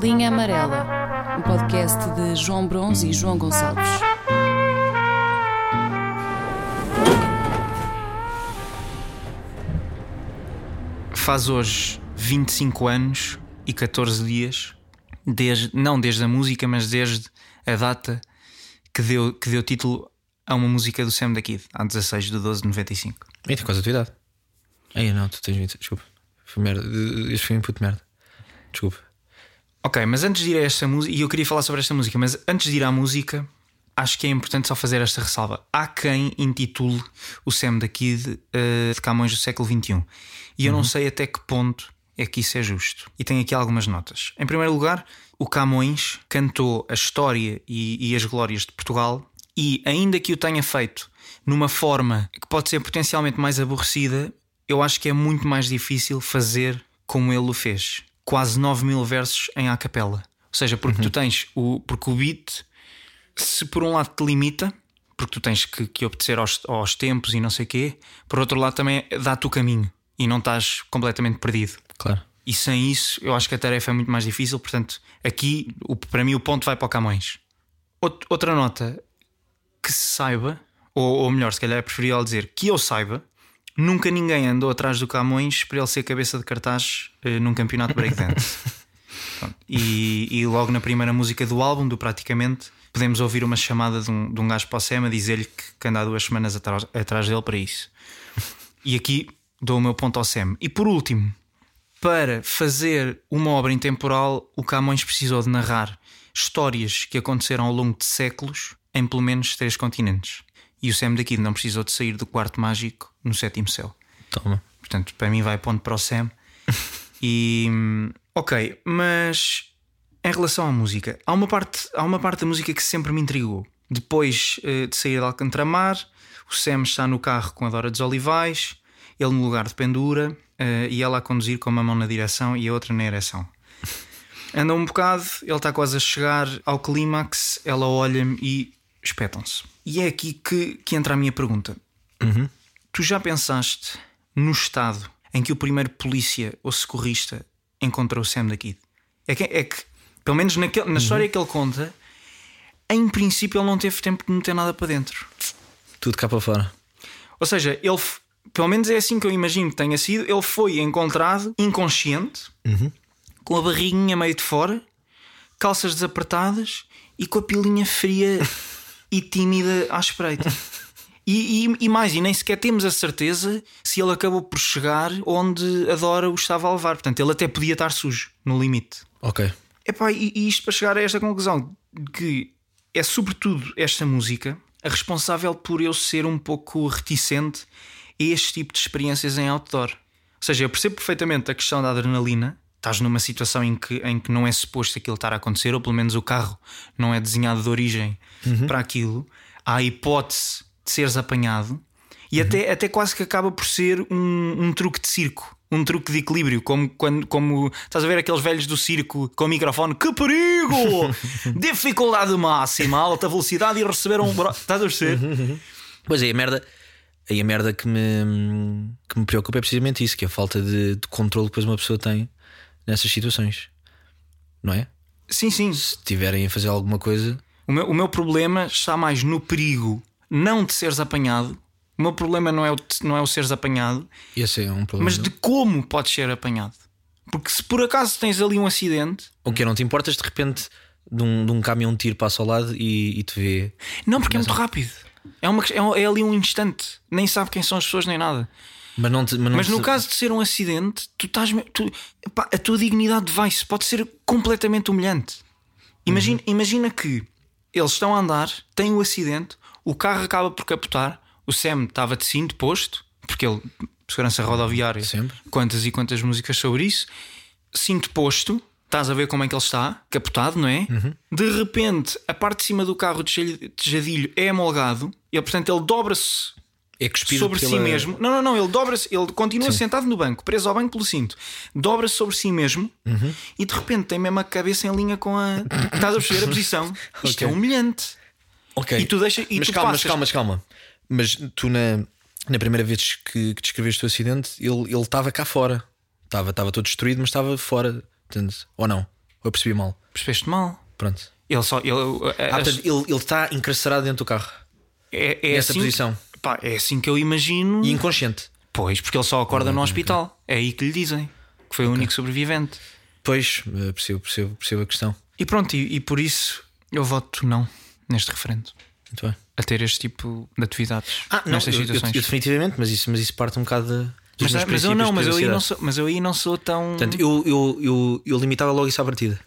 Linha Amarela, um podcast de João Bronze e João Gonçalves. Faz hoje 25 anos e 14 dias, desde, não desde a música, mas desde a data que deu, que deu título a uma música do Sam da Kid, a 16 de 12 de 95. E tem quase a tua idade. Aí não, tu tens 20. Desculpa. Foi merda. Este foi um puto merda. Desculpa. Ok, mas antes de ir a esta música, e eu queria falar sobre esta música, mas antes de ir à música, acho que é importante só fazer esta ressalva. Há quem intitule o Sam da Kid uh, de Camões do século XXI. E eu não sei até que ponto é que isso é justo. E tenho aqui algumas notas. Em primeiro lugar, o Camões cantou a história e, e as glórias de Portugal, e ainda que o tenha feito numa forma que pode ser potencialmente mais aborrecida, eu acho que é muito mais difícil fazer como ele o fez. Quase 9 mil versos em a capela. Ou seja, porque tu tens o. Porque o beat, se por um lado te limita, porque tu tens que, que obedecer aos, aos tempos e não sei o quê, por outro lado também dá-te o caminho e não estás completamente perdido. Claro. E sem isso, eu acho que a tarefa é muito mais difícil. Portanto, aqui, o, para mim, o ponto vai para o Camões. Out- outra nota que se saiba, ou, ou melhor, se calhar é preferível dizer que eu saiba, nunca ninguém andou atrás do Camões para ele ser cabeça de cartaz eh, num campeonato de breakdance. E, e logo na primeira música do álbum, do Praticamente, podemos ouvir uma chamada de um, de um gajo para o Sam a dizer-lhe que, que anda há duas semanas atrás, atrás dele para isso. E aqui dou o meu ponto ao Sam. E por último, para fazer uma obra intemporal, o Camões precisou de narrar histórias que aconteceram ao longo de séculos em pelo menos três continentes. E o Sam daqui não precisou de sair do quarto mágico no sétimo céu. Toma. Portanto, para mim vai ponto para o Sam. E ok, mas em relação à música, há uma parte, há uma parte da música que sempre me intrigou. Depois eh, de sair de Alcantramar, o Sam está no carro com a Dora dos Olivais, ele no lugar de pendura eh, e ela a conduzir com uma mão na direção e a outra na ereção. Anda um bocado, ele está quase a chegar ao clímax, ela olha-me e espetam-se. E é aqui que, que entra a minha pergunta. Tu já pensaste no estado em que o primeiro polícia ou socorrista encontrou o Sam da Kid? É que, é que pelo menos naquele- na história que ele conta, em princípio ele não teve tempo de meter nada para dentro. Tudo cá para fora. Ou seja, ele, pelo menos é assim que eu imagino que tenha sido, ele foi encontrado inconsciente, com a barriguinha meio de fora, calças desapertadas e com a pilinha fria e tímida à espreita. E, e- e mais, e nem sequer temos a certeza se ele acabou por chegar onde a Dora o estava a levar. Portanto, ele até podia estar sujo, no limite. Ok. Epá, e, e isto para chegar a esta conclusão que é sobretudo esta música a responsável por eu ser um pouco reticente a este tipo de experiências em outdoor. Ou seja, eu percebo perfeitamente a questão da adrenalina. Estás numa situação em que, em que não é suposto aquilo estar a acontecer, ou pelo menos o carro não é desenhado de origem para aquilo. Há a hipótese de seres apanhado e até, até quase que acaba por ser um, um truque de circo. Um truque de equilíbrio, como quando como estás a ver aqueles velhos do circo com o microfone, que perigo! Dificuldade máxima, alta velocidade e receberam um bro... Estás a perceber? Pois é, a merda. Aí a merda que me, que me preocupa é precisamente isso: que é a falta de, de controle que depois uma pessoa tem nessas situações. Não é? Sim, sim. Se tiverem a fazer alguma coisa. O meu, o meu problema está mais no perigo não de seres apanhado. O meu problema não é o, não é o seres apanhado, Esse é um problema. mas de como podes ser apanhado. Porque se por acaso tens ali um acidente, O que não te importas de repente de um, de um caminhão de tiro passa ao lado e, e te vê. não, porque é muito rápido. É, uma, é, é ali um instante, nem sabe quem são as pessoas nem nada. Mas, não te, mas, não Mas no te- caso de ser um acidente, tu estás. tu- epá, a tua dignidade vai-se, pode ser completamente humilhante. Imagina, imagina que eles estão a andar, têm o acidente, o carro acaba por capotar, o Sam estava de cinto posto, porque ele, segurança rodoviária, Sempre. quantas e quantas músicas sobre isso, cinto posto. Estás a ver como é que ele está, capotado, não é? De repente, a parte de cima do carro de jalh- de jadilho é amolgado e, portanto, ele dobra-se é sobre si pela- mesmo. Não, não, não, ele dobra-se, ele continua sentado no banco, preso ao banco pelo cinto, dobra-se sobre si mesmo Uhum. e de repente tem mesmo a cabeça em linha com a. Estás a perceber a posição? Isto Ok. é humilhante. Ok. E tu deixa- e mas tu calma, passas- mas calma, mas calma. Mas tu na, na primeira vez que, que descreveste o acidente, ele ele estava cá fora. Estava estava todo destruído, mas estava fora. Ou não? Ou eu percebi mal? Percebeste mal? Pronto. Ele só. Ele, Ah, portanto, ele, ele está encarcerado dentro do carro. é, é nessa assim, posição. Pá, é assim que eu imagino. E inconsciente. Pois, porque ele só acorda no hospital. É aí que lhe dizem. Que foi o único sobrevivente. Pois, eh, percebo, percebo, percebo a questão. E pronto, e, e por isso eu voto não neste referendo. Muito bem. A ter este tipo de atividades Ah, não, nestas eu, eu- situações. eu definitivamente, mas isso, mas isso parte um bocado de, mas, meus mas eu não, mas eu, aí não sou, mas eu aí não sou tão. Portanto, eu, eu, eu, eu limitava logo isso à partida.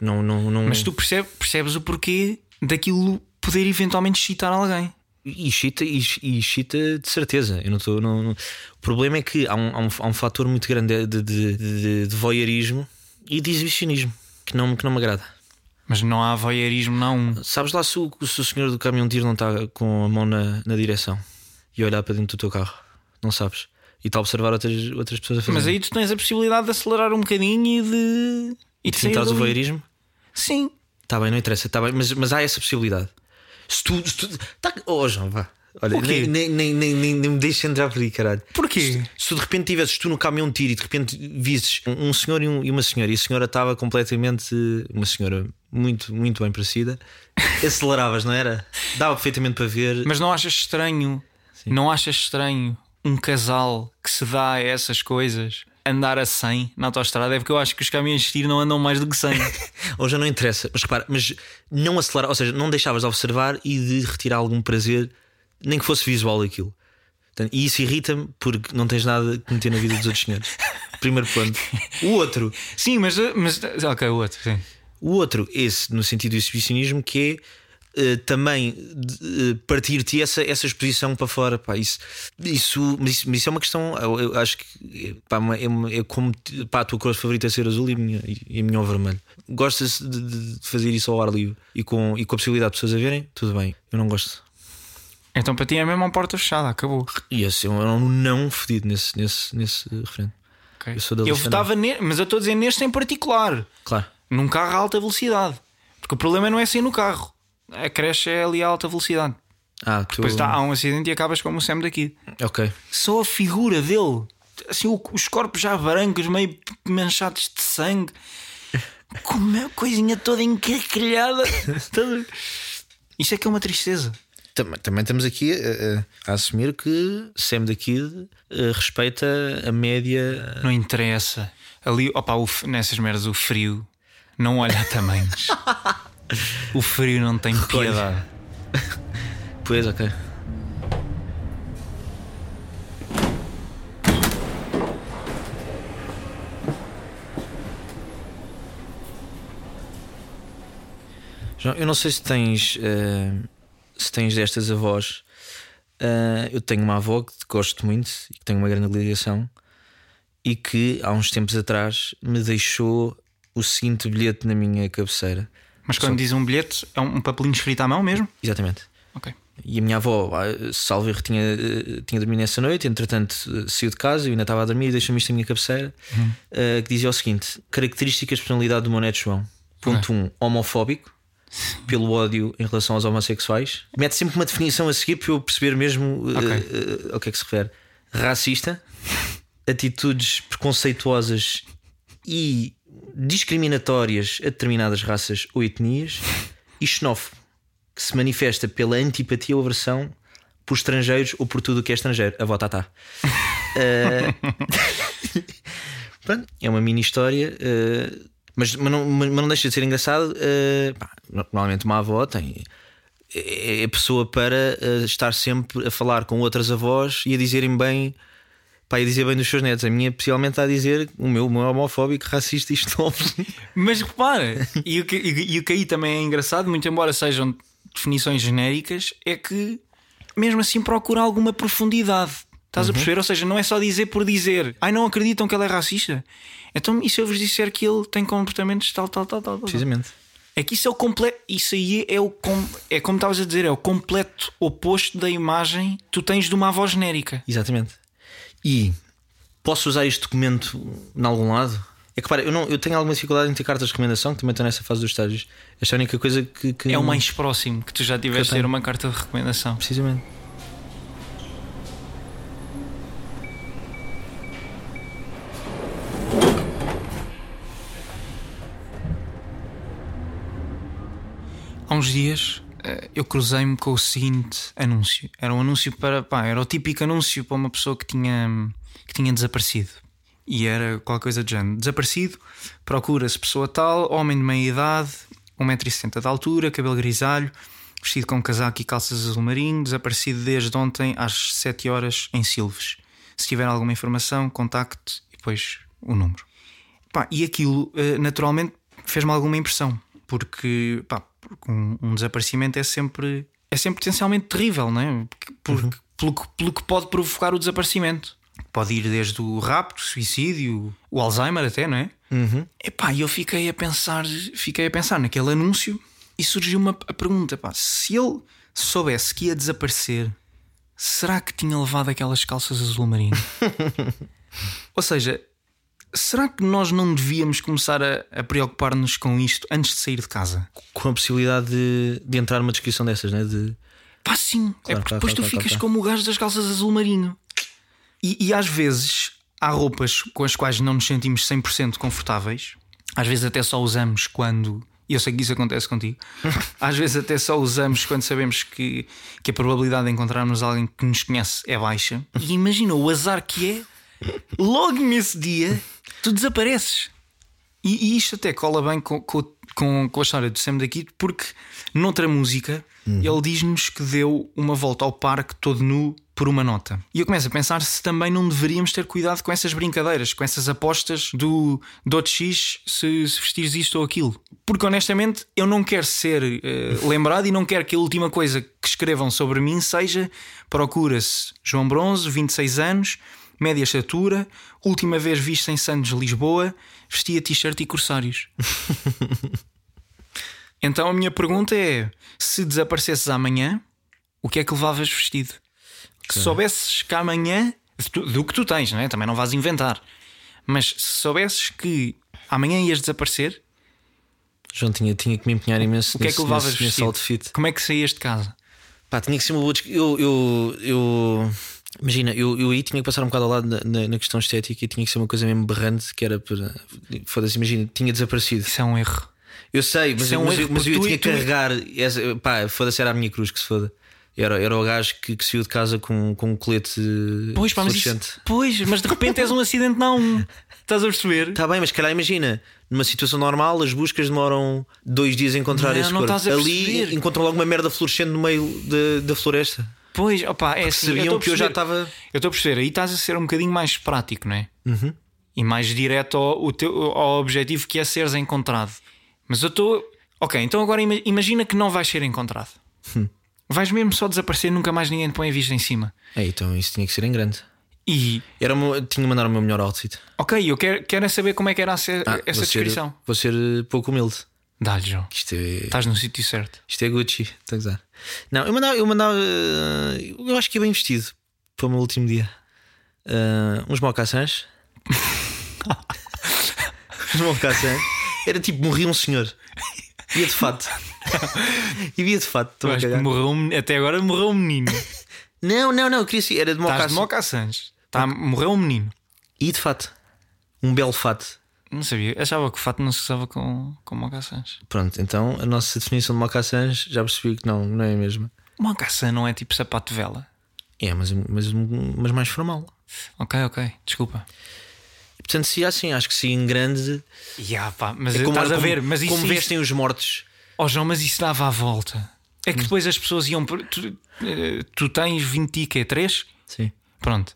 Não, não, não... Mas tu percebes, percebes o porquê daquilo poder eventualmente excitar alguém. E chita, e, e chita de certeza. Eu não estou. Não, não- O problema é que há um, há um, há um fator muito grande de, de, de, de voyeurismo e de exibicionismo que não, que não me agrada. Mas não há voyeurismo, não. Sabes lá se o, se o senhor do caminhão de tiro não está com a mão na, na direção e olhar para dentro do teu carro? Não sabes? E está a observar outras, outras pessoas a fazer. Mas aí tu tens a possibilidade de acelerar um bocadinho e de. E de Imitares o voyeurismo? Sim. Está bem, não interessa, está bem, mas, mas há essa possibilidade. Se tu. Se tu tá, oh, João, vá. Olha, nem, nem, nem, nem, me deixes entrar por aí, caralho. Porquê? Se tu de repente tivesses tu no caminhão de tiro e de repente visses um, senhor e uma senhora e a senhora estava completamente. Uma senhora muito, muito bem parecida, aceleravas, não era? Dava perfeitamente para ver. Mas não achas estranho? Não achas estranho um casal que se dá a essas coisas andar a 100 na autostrada? É porque eu acho que os caminhões de tiro não andam mais do que 100. Ou já não interessa, mas repara, mas não acelerar, ou seja, não deixavas de observar e de retirar algum prazer, nem que fosse visual daquilo. Portanto, e isso irrita-me porque não tens nada que meter na vida dos outros senhores. Primeiro ponto. O outro, sim, mas, mas. Ok, o outro, sim. o outro, esse no sentido do exibicionismo, que é eh, também eh, partir-te essa, essa exposição para fora. Pá, isso, isso, mas isso, isso é uma questão. Eu, eu acho que eh, pá, é, é como pá, a tua cor favorita é ser azul e a minha, e a minha ao vermelho. Gostas de, de- fazer isso ao ar livre e com, e com a possibilidade de pessoas a verem? Tudo bem. Eu não gosto. Então para ti é mesmo uma porta fechada, acabou. E esse é um não fedido nesse, nesse, nesse referendo. Ok. Eu Eu votava mas eu estou a dizer neste em particular. Claro. Num carro a alta velocidade. Porque o problema não é sair no carro. A creche é ali a alta velocidade. Ah, tu... Depois tá, há um acidente e acabas como o Sam daqui. Ok. Só a figura dele, assim, o- os corpos já brancos, meio manchados de sangue, com uma coisinha toda encarquilhada. Toda- Isso é que é uma tristeza. Também, também estamos aqui a, a- a assumir que Sam da Kid eh, respeita a média. Não interessa. Ali, opa, o nessas merdas, o frio não olha a tamanhos. o frio não tem piedade. Pois, ok. João, eu não sei se tens eh, se tens destas avós. Eh, eu tenho uma avó que gosto muito e que tenho uma grande ligação e que há uns tempos atrás me deixou o seguinte bilhete na minha cabeceira. Mas quando diz um bilhete, é um papelinho escrito à mão mesmo? Exatamente. Ok. E a minha avó, ah, salvo erro, tinha, eh, tinha dormido nessa noite, entretanto eh, saiu de casa, eu ainda estava a dormir e deixou-me isto na minha cabeceira, eh, que dizia o seguinte: características de personalidade do meu neto João. Ponto 1, um, homofóbico, pelo ódio em relação aos homossexuais. Mete sempre uma definição a seguir para eu perceber mesmo eh, Ok. eh, ao que é que se refere. Racista, atitudes preconceituosas e discriminatórias a determinadas raças ou etnias e xenófobo, que se manifesta pela antipatia ou aversão por estrangeiros ou por tudo o que é estrangeiro. A vota tá. Pronto, é uma mini história, eh, mas, mas, não, mas não deixa de ser engraçado. eh, pá, normalmente, uma avó tem. É é a pessoa para eh, estar sempre a falar com outras avós e a dizerem bem. Pá, e dizer bem dos seus netos. A minha, possivelmente, está a dizer o meu, o meu é homofóbico, racista e xenófobo. Mas repara, e o, que, e, e o que aí também é engraçado, muito embora sejam definições genéricas, é que mesmo assim procura alguma profundidade. Estás a perceber? Ou seja, não é só dizer por dizer, ai não acreditam que ele é racista. Então, e se eu vos disser que ele tem comportamentos tal, tal, tal, tal? tal? Precisamente. É que isso é o completo. Isso aí é o. Com, é como estavas a dizer, é o completo oposto da imagem que tu tens de uma avó genérica. Exatamente. E posso usar este documento em algum lado? É que para, eu, não, eu tenho alguma dificuldade em ter cartas de recomendação, que também estou nessa fase dos estágios. Esta é a única coisa que. que é o mais próximo que tu já tiveste de ter uma carta de recomendação. Precisamente. Há uns dias eu cruzei-me com o seguinte anúncio. Era um anúncio para. Pá, era o típico anúncio para uma pessoa que tinha, que tinha desaparecido. E era qualquer coisa de género. Desaparecido, procura-se pessoa tal, homem de meia idade, 1,70m de altura, cabelo grisalho, vestido com casaco e calças azul marinho, desaparecido desde ontem às 7 horas em Silves. Se tiver alguma informação, contacte e depois o número. Pá, e aquilo eh, naturalmente fez-me alguma impressão, porque, pá, porque um, um desaparecimento é sempre é sempre potencialmente terrível, não é? Porque, porque- pelo, que, pelo que pode provocar o desaparecimento. Pode ir desde o rapto, o suicídio, o Alzheimer até, não é? Epá, e eu fiquei a pensar, fiquei a pensar naquele anúncio e surgiu uma a pergunta, pá, se ele soubesse que ia desaparecer, será que tinha levado aquelas calças azul marinho? Ou seja, será que nós não devíamos começar a, a preocupar-nos com isto antes de sair de casa? Com a possibilidade de, de entrar numa descrição dessas, né? De, Pá, sim. é Claro, porque claro, depois claro, tu ficas como o gajo das calças azul marinho. E, e às vezes há roupas com as quais não nos sentimos 100% confortáveis. Às vezes até só usamos quando. E eu sei que isso acontece contigo. Às vezes até só usamos quando sabemos que, que a probabilidade de encontrarmos alguém que nos conhece é baixa. E imagina o azar que é, logo nesse dia, tu desapareces. E, e isto até cola bem com, com, com, com a história do Sam daqui, porque noutra música ele diz-nos que deu uma volta ao parque todo nu por uma nota. E eu começo a pensar se também não deveríamos ter cuidado com essas brincadeiras, com essas apostas do dou X se, se vestires isto ou aquilo. Porque honestamente eu não quero ser eh, lembrado e não quero que a última coisa que escrevam sobre mim seja procura-se João Bronze, 26 anos, média estatura, última vez visto em Santos, Lisboa, vestia t-shirt e corsários. então a minha pergunta é: se desaparecesses amanhã, o que é que levavas vestido? Se soubesses que amanhã, do, que tu tens, não é? também não vais inventar, mas se soubesses que amanhã ias desaparecer, João tinha, tinha que me empenhar imenso o que é nesse, que levavas nesse, nesse outfit. Como é que saías de casa? Pá, tinha que ser uma boa. Eu, eu, eu imagina, eu, eu aí tinha que passar um bocado ao lado na, na- na questão estética e tinha que ser uma coisa mesmo berrante que era para. Foda-se, imagina, tinha desaparecido. Isso é um erro. Eu sei, mas, é eu- um mas, erro, eu, mas eu tinha que carregar. Essa, pá, foda-se, era a minha cruz que se foda. Era, era o gajo que, que saiu de casa com, com um colete Pois, pá, mas, isso, pois, mas de repente és um acidente não. Estás a perceber? Está bem, mas calhar imagina, numa situação normal, as buscas demoram dois dias a encontrar Não, esse não corpo. Ali encontram logo uma merda fluorescente no meio da floresta. Pois, opá, é assim. Sabiam a que eu já estava. Eu estou a perceber, aí estás a ser um bocadinho mais prático, não é? Uhum. E mais direto ao, teu, ao objetivo que é seres encontrado. Mas eu estou. Ok, então agora ima- imagina que não vais ser encontrado. Hum. Vais mesmo só desaparecer, nunca mais ninguém te põe a vista em cima. É, então isso tinha que ser em grande. E, Era meu- tinha que mandar o meu melhor outfit. ok, eu quero, quero é saber como é que era a ser- Ah, essa vou ser- descrição. vou ser pouco humilde. Dá-lhe, João. Isto é, Estás no sítio certo. isto é Gucci, estou a gozar. Não, eu mandava, eu mandava. eh, Eu acho que ia bem vestido para o meu último dia. Eh, uns mocassins. uns mocassins. Era tipo, morria um senhor. Ia de fato. e ia de fato. Estou a morreu um até agora morreu um menino. Não, não, não. eu Queria ser. Era de Estás de mocassins. Tá, morreu um menino. E de fato. Um belo fato. Não sabia. Achava que o fato não se usava com, com mocaçãs. Pronto, então a nossa definição de mocassins já percebi que não, não é a mesma. Mocaçã não é tipo sapato de vela. É, mas, mas, mas mais formal. Ok, ok. Desculpa. Portanto, se assim, acho que sim, em grande. Ya, pá, mas É como, estás a ver, mas isso, como isso- vestem os mortos. Oh, João, mas isso dava a volta. É que depois as pessoas iam. Tu, eh, tu tens 23? Sim. Pronto.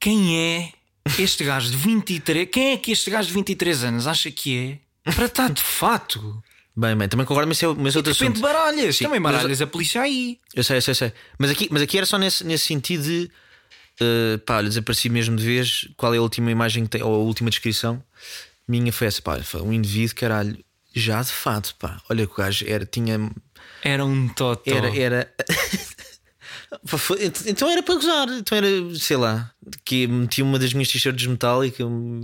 Quem é este gajo de 23? Quem é que este gajo de 23 anos acha que é para estar de fato? Bem, bem, também concordo, mas é, mas é outro De assunto. baralhas. Sim, Também mas- baralhas a polícia aí. Eu sei, eu sei, eu sei. Mas aqui, mas aqui era só nesse, nesse sentido de. Uh, pá, olha, desapareci mesmo de vez. Qual é a última imagem que tem, ou a última descrição? Minha foi essa, pá, foi um indivíduo, caralho, já de fato, pá. Olha que o gajo era, tinha. Era um totó. Era. era... Então era para gozar. Então era, sei lá, que meti uma das minhas t-shirts metálicas, um-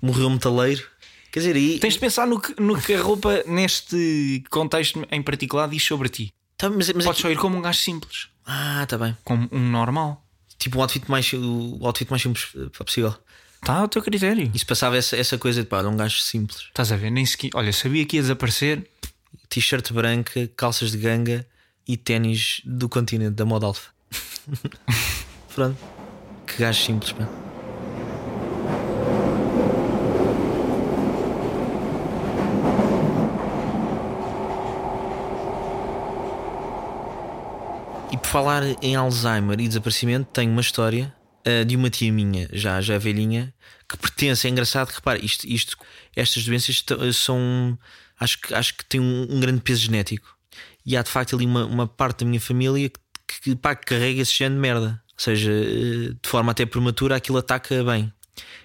morreu metaleiro. Quer dizer, aí. Tens de pensar no que, no que a roupa, neste contexto em particular, diz sobre ti. Tá, mas, mas Podes aqui- só ir como um gajo simples, Ah, tá bem. como um normal. Tipo um outfit mais, o outfit mais simples eh, possível. Está ao teu critério. Isso passava essa, essa coisa de pá, de um gajo simples. Estás a ver? Nem sequer. Olha, sabia que ia desaparecer. t-shirt branca, calças de ganga e ténis do continente, da moda alfa. Pronto. Que gajo simples, pá. E por falar em Alzheimer e desaparecimento, tenho uma história uh, de uma tia minha, já, já velhinha, que pertence. É engraçado repara, isto, isto, estas doenças são. Acho que, acho que têm um, um, grande peso genético. E há de facto ali uma, uma parte da minha família que, que, pá, que carrega esse género de merda. Ou seja, uh, de forma até prematura, aquilo ataca bem.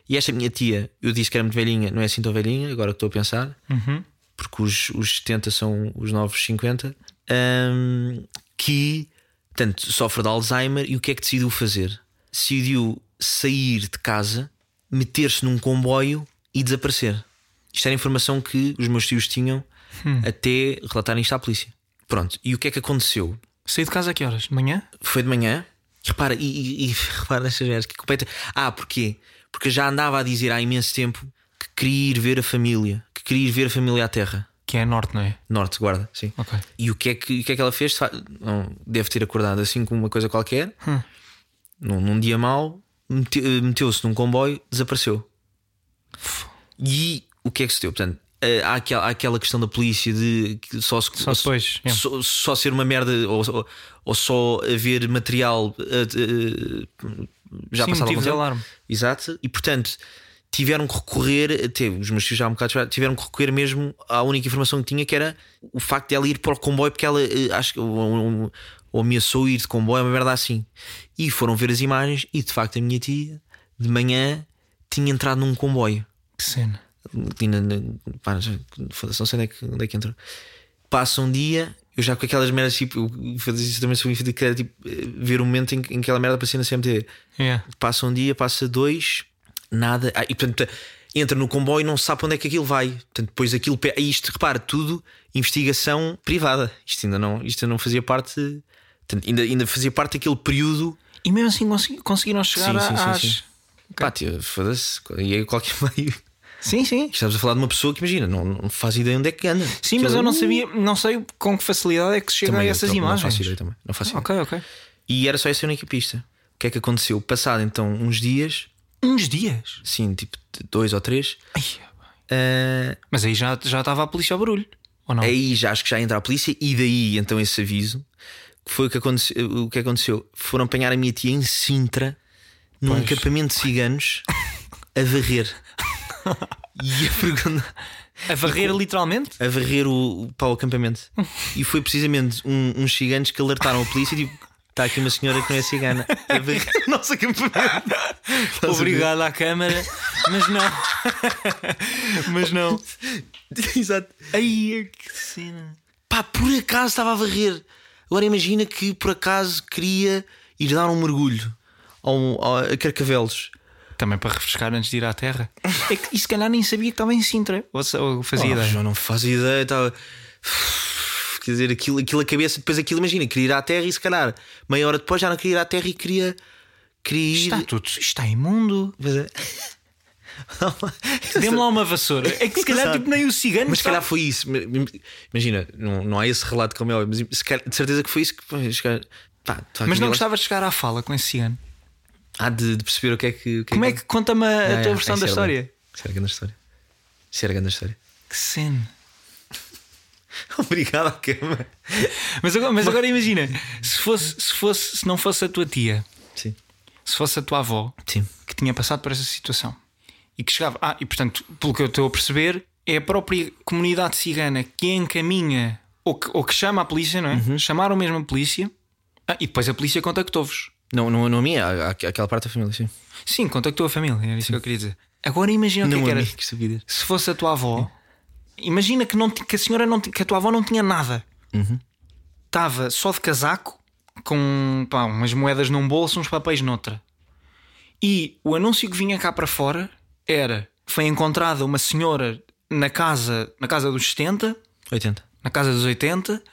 E esta minha tia, eu disse que era muito velhinha, não é assim tão velhinha, agora que estou a pensar, Uhum. porque os, os 70 são os novos 50, hum, que portanto, sofre de Alzheimer e o que é que decidiu fazer? Decidiu sair de casa, meter-se num comboio e desaparecer. Isto era informação que os meus tios tinham até relatarem isto à polícia. Pronto, e o que é que aconteceu? Saí de casa a que horas? De manhã? Foi de manhã. Repara, e, e, e repara nestas vezes que compete. Ah, porquê? Porque já andava a dizer há imenso tempo que queria ir ver a família, que queria ir ver a família à terra. Que é norte, não é? Norte, guarda, sim. Ok. E o que é que, o que, é que ela fez? Deve ter acordado assim com uma coisa qualquer, Hum. num, num dia mau, mete- meteu-se num comboio, desapareceu. E o que é que se deu? Portanto, eh, há aquela, há aquela questão da polícia de só, se, Só depois, é. só, só ser uma merda ou, ou, só haver material eh, eh, já Sim, passado algum de tempo. alarme. Exato, e portanto tiveram que recorrer, até os meus tios já um bocado tiveram que recorrer mesmo à única informação que tinha, que era o facto de ela ir para o comboio, porque ela eh, acho que ou, ou- ou ameaçou ir de comboio, uma merda assim. E foram ver as imagens, e de facto a minha tia, de manhã, tinha entrado num comboio. Que cena. Pá, já- foda-se, não sei onde é, que, onde é que entrou. Passa um dia, eu já com aquelas merdas, tipo, eu fazia isso também sobre que era tipo eh, ver o momento em que em que aquela merda aparecia na CMTV É. passa um dia, passa dois, nada. Ah, e portanto entra no comboio e não sabe onde é que aquilo vai. Portanto, depois aquilo. pe- Isto, repara, tudo investigação privada. Isto ainda não, isto não fazia parte. portanto, ainda, ainda fazia parte daquele período. E mesmo assim consegui- conseguiram chegar Sim, sim, sim, às. sim. Pá, tio, foda-se. E aí qualquer meio. Sim, sim. Estamos a falar de uma pessoa que imagina, não, não faz ideia onde é que anda. Sim, mas eu não Uh, sabia, não sei com que facilidade é que se chega também a essas imagens. Não faço ideia também. Não faço ideia. Ok, ok. E era só essa única pista. O que é que aconteceu? Passado então uns dias, Uns dias. sim, tipo dois ou três, Ai, ah, mas aí já, já estava a polícia ao barulho. Ou não? Aí já acho que já entra a polícia e daí então esse aviso que foi o que aconteceu, o que aconteceu. Foram apanhar a minha tia em Sintra num Pois. acampamento de ciganos a varrer. e a pergunta A varrer literalmente? a varrer o, o- para o acampamento. E foi precisamente um- uns ciganos que alertaram a polícia e tipo. Está aqui uma senhora que não é cigana a varrer o nosso acampamento. Obrigado à câmara, mas não. mas não. Exato. Ai, que cena. Pá, por acaso estava a varrer. Agora imagina que por acaso queria ir dar um mergulho ao, ao- a Carcavelos. Também para refrescar antes de ir à terra. É que e se calhar nem sabia que estava em Sintra. Ou, ou fazia Oh, ideia. já não faz ideia. Estava. Quer dizer, aquilo, aquilo a cabeça, depois aquilo, imagina, queria ir à terra e se calhar meia hora depois já não queria ir à terra e queria. Queria ir. Está tudo, isto está imundo. É- Dê-me lá uma vassoura. É que se calhar tipo, nem o cigano. Mas se calhar foi isso. Imagina, não, não há esse relato como é mas se calhar- de certeza que foi isso que. pá, Mas não eu gostavas de chegar à fala com esse cigano. Há de, de perceber o que é que. o que Como é que conta-me a, Ah, tua é, versão isso da história? Isso era grande história. Isso era grande história. Que cena. Obrigado à cama. Mas agora, mas agora imagina, se fosse, se fosse, se não fosse a tua tia, Sim. se fosse a tua avó Sim. que tinha passado por essa situação e que chegava, ah, e portanto, pelo que eu estou a perceber, é a própria comunidade cigana que encaminha ou que, ou que chama a polícia, não é? Uhum. Chamaram mesmo a polícia ah, e depois a polícia contactou-vos. Não, não, não a minha, aquela parte da família, sim. Sim, contactou a família, era isso que eu queria dizer. Agora imagina o que é que era. estupidez. Se fosse a tua avó, imagina que, não, que a senhora não, que a tua avó não tinha nada. Estava só de casaco, com pá, umas moedas num bolso, uns papéis noutra. E o anúncio que vinha cá para fora era: foi encontrada uma senhora na casa, na casa dos 70, 80. na casa dos 80,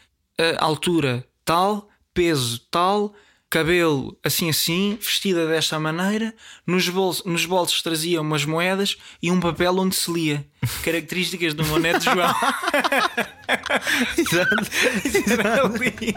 a altura tal, peso tal, cabelo assim assim, vestida desta maneira, nos bolsos, nos bolsos trazia umas moedas e um papel onde se lia características do meu neto João. Era ali.